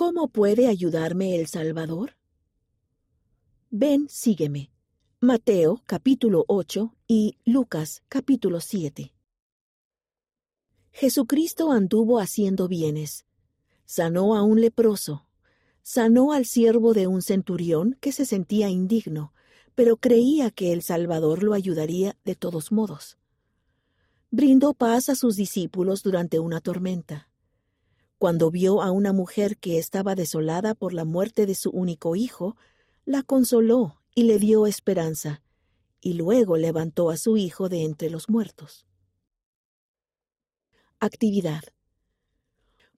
¿Cómo puede ayudarme el Salvador? Ven, sígueme. Mateo capítulo 8 y Lucas capítulo 7. Jesucristo anduvo haciendo bienes. Sanó a un leproso. Sanó al siervo de un centurión que se sentía indigno, pero creía que el Salvador lo ayudaría de todos modos. Brindó paz a sus discípulos durante una tormenta. Cuando vio a una mujer que estaba desolada por la muerte de su único hijo, la consoló y le dio esperanza, y luego levantó a su hijo de entre los muertos. Actividad.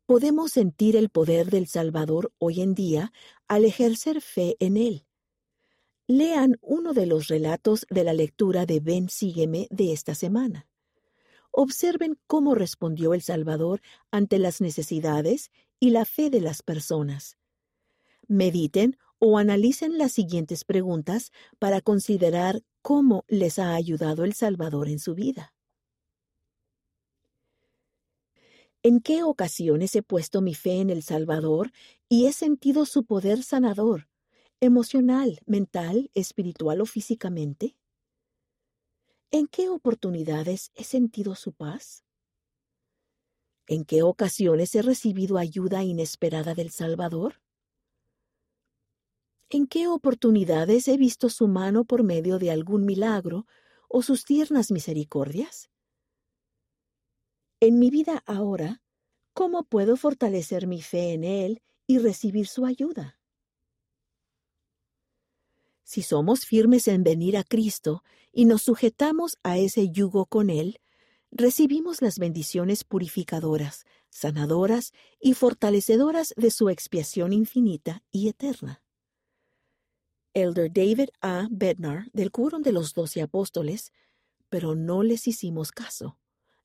Podemos sentir el poder del Salvador hoy en día al ejercer fe en Él. Lean uno de los relatos de la lectura de Ven Sígueme de esta semana. Observen cómo respondió el Salvador ante las necesidades y la fe de las personas. Mediten o analicen las siguientes preguntas para considerar cómo les ha ayudado el Salvador en su vida. ¿En qué ocasiones he puesto mi fe en el Salvador y he sentido su poder sanador, emocional, mental, espiritual o físicamente? ¿En qué oportunidades he sentido su paz? ¿En qué ocasiones he recibido ayuda inesperada del Salvador? ¿En qué oportunidades he visto su mano por medio de algún milagro o sus tiernas misericordias? En mi vida ahora, ¿cómo puedo fortalecer mi fe en Él y recibir su ayuda? Si somos firmes en venir a Cristo y nos sujetamos a ese yugo con Él, recibimos las bendiciones purificadoras, sanadoras y fortalecedoras de su expiación infinita y eterna. Elder David A. Bednar, del Quórum de los Doce Apóstoles, pero no les hicimos caso.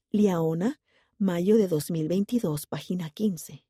Liaona, mayo de 2022, página 15.